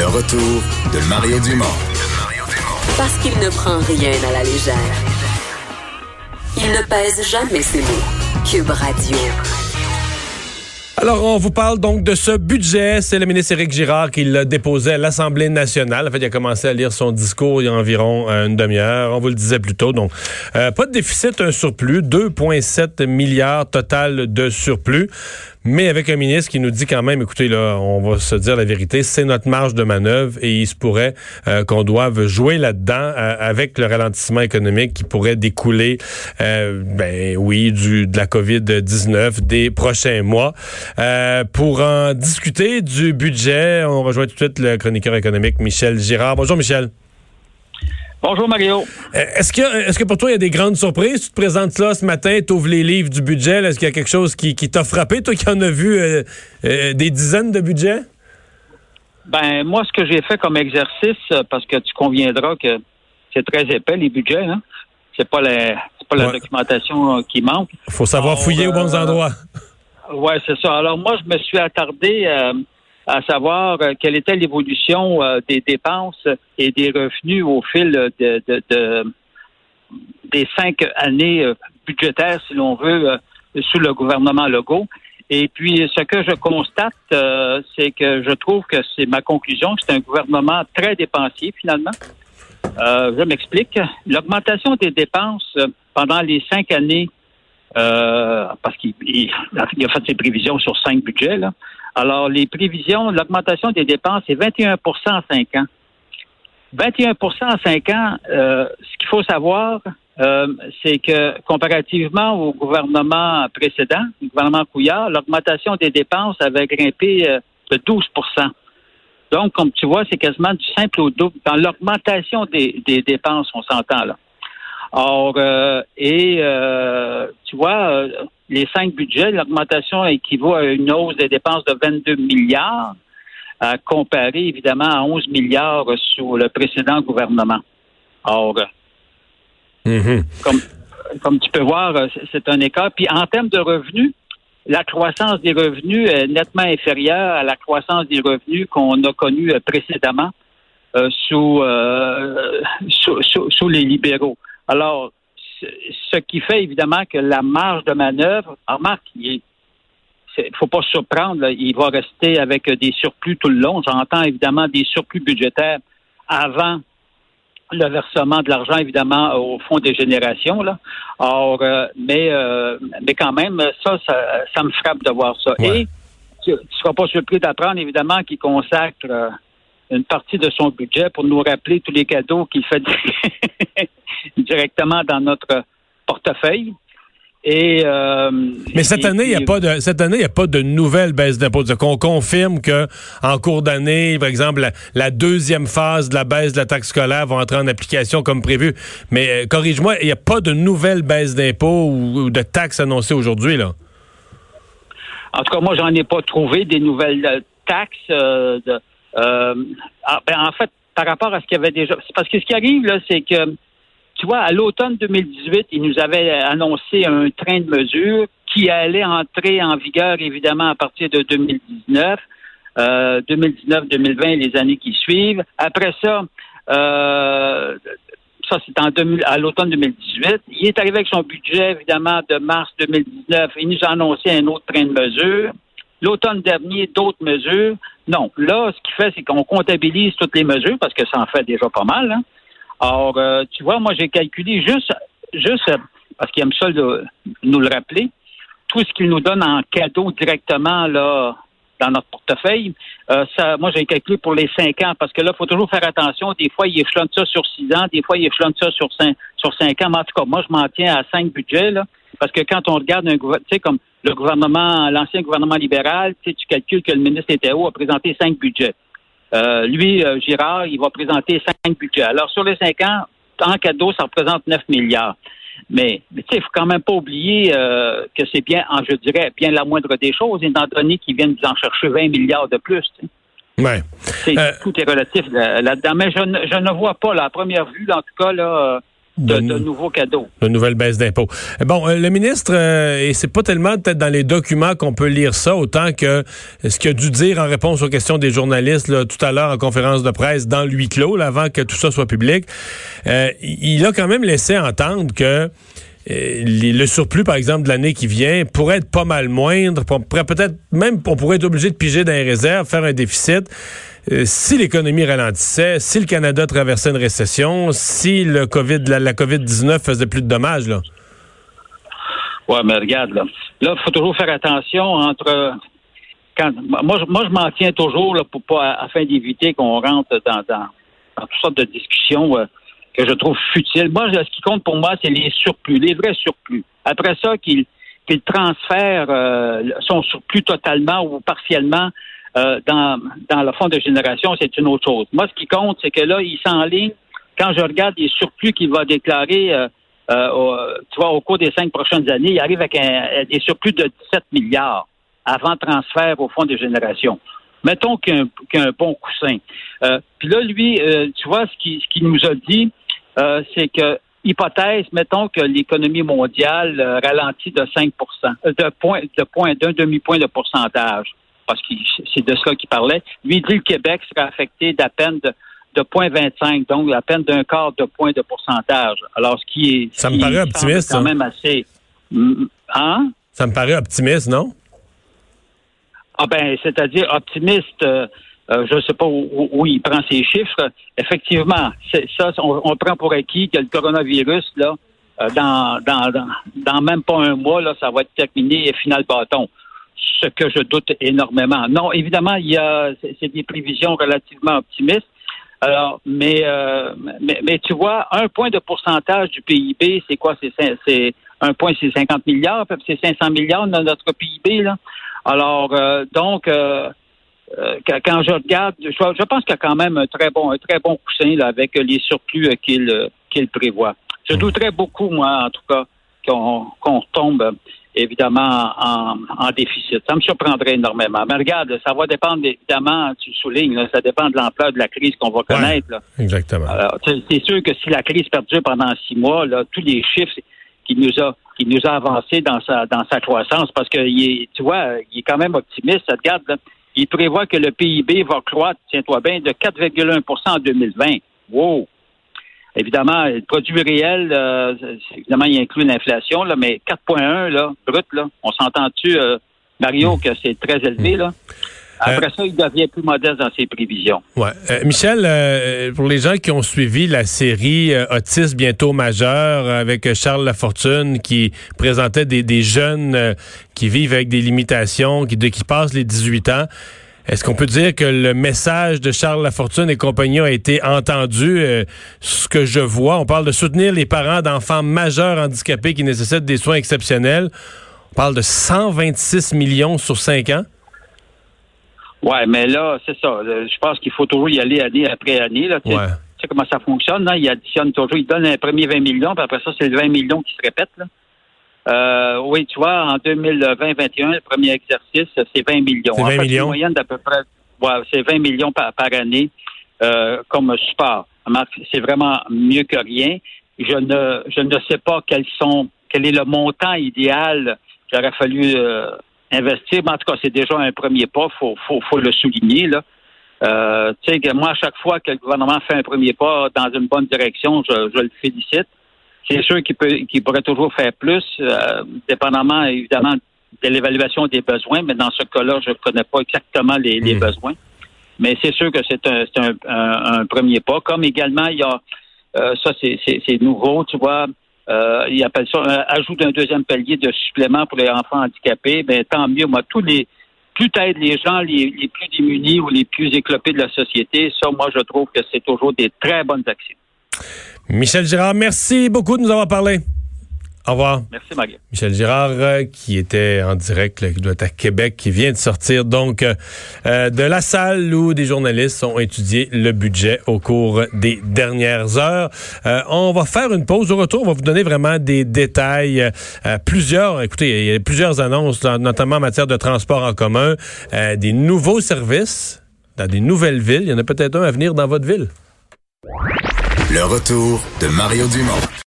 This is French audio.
Le retour de Mario Dumont. Parce qu'il ne prend rien à la légère. Il ne pèse jamais ses mots. Cube Radio. Alors, on vous parle donc de ce budget. C'est le ministre Éric Girard qui l'a déposé à l'Assemblée nationale. En fait, il a commencé à lire son discours il y a environ euh, une demi-heure. On vous le disait plus tôt. Donc, euh, pas de déficit, un surplus. 2,7 milliards total de surplus mais avec un ministre qui nous dit quand même, écoutez, là, on va se dire la vérité, c'est notre marge de manœuvre et il se pourrait euh, qu'on doive jouer là-dedans euh, avec le ralentissement économique qui pourrait découler, euh, ben oui, du, de la COVID-19 des prochains mois. pour en discuter du budget, on rejoint tout de suite le chroniqueur économique Michel Girard. Bonjour Michel. Bonjour Mario. Euh, est-ce que, est-ce que pour toi, il y a des grandes surprises? Tu te présentes là ce matin, tu ouvres les livres du budget. Est-ce qu'il y a quelque chose qui, t'a frappé, toi qui en as vu euh, euh, des dizaines de budgets? Ben, moi, ce que j'ai fait comme exercice, parce que tu conviendras que c'est très épais, les budgets, hein? C'est pas la, pas la documentation qui manque. Il faut savoir fouiller aux bons endroits. Oui, c'est ça. Alors, moi, je me suis attardé à savoir euh, quelle était l'évolution euh, des dépenses et des revenus au fil de, des cinq années euh, budgétaires, si l'on veut, sous le gouvernement Legault. Et puis, ce que je constate, c'est que je trouve que c'est ma conclusion, c'est un gouvernement très dépensier, finalement. je m'explique. L'augmentation des dépenses pendant les cinq années, parce qu'il a fait ses prévisions sur cinq budgets, là, alors, les prévisions, l'augmentation des dépenses, c'est 21% en cinq ans. 21% en cinq ans, euh, ce qu'il faut savoir, euh, c'est que comparativement au gouvernement précédent, le gouvernement Couillard, l'augmentation des dépenses avait grimpé euh, de 12% Donc, comme tu vois, c'est quasiment du simple au double. Dans l'augmentation des, des dépenses, on s'entend là. Or, euh, et euh, tu vois, euh, les cinq budgets, l'augmentation équivaut à une hausse des dépenses de 22 milliards, à comparer évidemment à 11 milliards sous le précédent gouvernement. Or, mm-hmm. comme, comme tu peux voir, c'est un écart. Puis en termes de revenus, la croissance des revenus est nettement inférieure à la croissance des revenus qu'on a connue précédemment sous, sous, sous les libéraux. Alors, ce qui fait évidemment que la marge de manœuvre, remarque, il ne faut pas se surprendre, il va rester avec des surplus tout le long. J'entends évidemment des surplus budgétaires avant le versement de l'argent, évidemment, au fond des générations. Là. Or, euh, mais, euh, mais quand même, ça, ça, me frappe de voir ça. Et tu ne seras pas surpris d'apprendre, évidemment, qu'il consacre euh, une partie de son budget pour nous rappeler tous les cadeaux qu'il fait directement dans notre portefeuille. Et, euh, Mais cette année, il n'y a pas de cette année, il a pas de nouvelle baisse d'impôts. Qu'on confirme que en cours d'année, par exemple, la, deuxième phase de la baisse de la taxe scolaire va entrer en application comme prévu. Mais euh, corrige-moi, il n'y a pas de nouvelle baisse d'impôts ou, de taxes annoncées aujourd'hui là? En tout cas, moi, j'en ai pas trouvé des nouvelles euh, taxes. de, ah, ben, en fait, par rapport à ce qu'il y avait déjà, parce que ce qui arrive là, c'est que tu vois, à l'automne 2018, ils nous avaient annoncé un train de mesures qui allait entrer en vigueur, évidemment, à partir de 2019. 2019-2020, euh, les années qui suivent. Après ça, euh, ça c'est en à l'automne 2018. Il est arrivé avec son budget, évidemment, de mars 2019. Il nous a annoncé un autre train de mesures. L'automne dernier, d'autres mesures. Non, là, ce qu'il fait, c'est qu'on comptabilise toutes les mesures, parce que ça en fait déjà pas mal. Hein. Alors, euh, tu vois, moi, j'ai calculé juste, juste parce qu'il aime ça de nous le rappeler, tout ce qu'il nous donne en cadeau directement là dans notre portefeuille. Euh, ça, moi, j'ai calculé pour les cinq ans parce que là, il faut toujours faire attention. Des fois, il échelonne ça sur six ans, des fois, il échelonne ça sur cinq, sur cinq ans. Mais en tout cas, moi, je m'en tiens à cinq budgets là, parce que quand on regarde un gouvernement, tu sais, comme le gouvernement, l'ancien gouvernement libéral, tu sais, tu calcules que le ministre Théo a présenté cinq budgets. Euh, lui, euh, Girard, il va présenter cinq budgets. Alors, sur les cinq ans, en cadeau, ça représente 9 milliards. Mais, tu sais, il faut quand même pas oublier euh, que c'est bien, je dirais, bien la moindre des choses, étant donné qu'ils viennent en chercher 20 milliards de plus. Ouais. Tout est relatif là-dedans. Mais je ne, je ne vois pas, la première vue, en tout cas, là, de, de, nouveaux cadeaux. De nouvelles baisses d'impôts. Bon, le ministre, et c'est pas tellement peut-être dans les documents qu'on peut lire ça, autant que ce qu'il a dû dire en réponse aux questions des journalistes là, tout à l'heure en conférence de presse dans le huis clos, là, avant que tout ça soit public, il a quand même laissé entendre que euh, le surplus, par exemple, de l'année qui vient pourrait être pas mal moindre. On pourrait peut-être même, on pourrait être obligé de piger dans les réserves, faire un déficit. Euh, si l'économie ralentissait, si le Canada traversait une récession, si le COVID, la, COVID-19 faisait plus de dommages. Ouais, mais regarde, là. Là, il faut toujours faire attention entre. Quand, moi, je, moi, je m'en tiens toujours pour afin d'éviter qu'on rentre dans, dans, toutes sortes de discussions. Euh, que je trouve futile. Moi, ce qui compte pour moi, c'est les surplus, les vrais surplus. Après ça, qu'il qu'il transfère euh, son surplus totalement ou partiellement euh, dans, dans le fonds de génération, c'est une autre chose. Moi, ce qui compte, c'est que là, il s'enligne. Quand je regarde les surplus qu'il va déclarer, euh, au, tu vois, au cours des cinq prochaines années, il arrive avec un, des surplus de 17 milliards avant transfert au fonds de génération. Mettons qu'il y, a un bon coussin. Puis là, lui, tu vois, ce qu'il ce qu'il nous a dit, euh, c'est que hypothèse, mettons que l'économie mondiale euh, ralentit de 5 euh, de point, de point, d'un demi-point de pourcentage, parce que c'est de ça qu'il parlait. Lui, il dit que le Québec serait affecté d'à peine de, de 0,25, donc à peine d'un quart de point de pourcentage. Alors, ce qui est... Ça me paraît optimiste. quand même assez... Mm, hein? Ça me paraît optimiste, non? Ah ben, c'est-à-dire optimiste... Euh, je ne sais pas où, il prend ses chiffres. Effectivement, ça, on, prend pour acquis que le coronavirus, là, euh, dans, dans, dans, même pas un mois, là, ça va être terminé et final bâton. Ce que je doute énormément. Non, évidemment, il y a c'est des prévisions relativement optimistes. Alors, mais, euh, mais, mais, tu vois, un point de pourcentage du PIB, c'est quoi? C'est un point, c'est 50 milliards, c'est 500 milliards dans notre PIB, là. Alors, donc, euh, quand je regarde, je, je pense qu'il y a quand même un très bon, un très bon coussin là, avec les surplus euh, qu'il euh, qu'il prévoit. Je hmm. douterais beaucoup, moi, en tout cas, qu'on qu'on tombe évidemment en, en, déficit. Ça me surprendrait énormément. Mais regarde, ça va dépendre évidemment, tu soulignes, là, ça dépend de l'ampleur de la crise qu'on va connaître. Là. Exactement. c'est sûr que si la crise perdure pendant six mois, là, tous les chiffres qu'il nous a qu'il nous a avancés dans sa dans sa croissance, parce que il est, tu vois, il est quand même optimiste. Ça te garde là, il prévoit que le PIB va croître, tiens-toi bien, de 4,1% en 2020. Wow! Évidemment, le produit réel, euh, évidemment, il inclut l'inflation, là, mais 4,1 là, brut, là, on s'entend-tu, euh, Mario, que c'est très élevé, là? Après euh, ça, il devient plus modeste dans ses prévisions. Ouais. Euh, Michel, euh, pour les gens qui ont suivi la série Autisme bientôt majeur avec Charles Lafortune qui présentait des, des jeunes qui vivent avec des limitations, qui, qui passent les 18 ans, est-ce qu'on peut dire que le message de Charles Lafortune et compagnie a été entendu? ce que je vois, on parle de soutenir les parents d'enfants majeurs handicapés qui nécessitent des soins exceptionnels. On parle de 126 millions sur 5 ans. Ouais, mais là, c'est ça. Je pense qu'il faut toujours y aller année après année. Là, tu, sais, comment ça fonctionne. Là? Il additionne toujours, il donne un premier 20 millions, puis après ça, c'est le 20 millions qui se répète. Là. Euh, oui, tu vois, en 2020-21, le premier exercice, c'est 20 millions. C'est 20 millions? Une moyenne d'à peu près, ouais, c'est 20 millions par, année euh, comme support. C'est vraiment mieux que rien. Je ne, je ne sais pas quels sont, quel est le montant idéal qu'il aurait fallu euh, investir. Mais en tout cas, c'est déjà un premier pas, faut, faut, faut le souligner. Là. Euh, tu sais, moi, à chaque fois que le gouvernement fait un premier pas dans une bonne direction, je, je le félicite. C'est sûr qu'il peut, qu'il pourrait toujours faire plus, euh, dépendamment évidemment de l'évaluation des besoins. Mais dans ce cas-là, je ne connais pas exactement les, les mmh. besoins. Mais c'est sûr que c'est un, un, un, un, premier pas. Comme également, il y a euh, ça, c'est nouveau, tu vois. Euh, il appelle ça un ajout d'un deuxième palier de supplément pour les enfants handicapés. Mais tant mieux, moi, tous les plus t'aides les gens les, les, plus démunis ou les plus éclopés de la société, ça, moi, je trouve que c'est toujours des très bonnes actions. Michel Girard, merci beaucoup de nous avoir parlé. Au revoir. Merci, Marie. Michel Girard, euh, qui était en direct, qui doit être à Québec, qui vient de sortir donc euh, euh, de la salle où des journalistes ont étudié le budget au cours des dernières heures. on va faire une pause. Au retour, on va vous donner vraiment des détails. plusieurs, écoutez, il y a plusieurs annonces, notamment en matière de transport en commun, des nouveaux services dans des nouvelles villes. Il y en a peut-être un à venir dans votre ville. Le retour de Mario Dumont.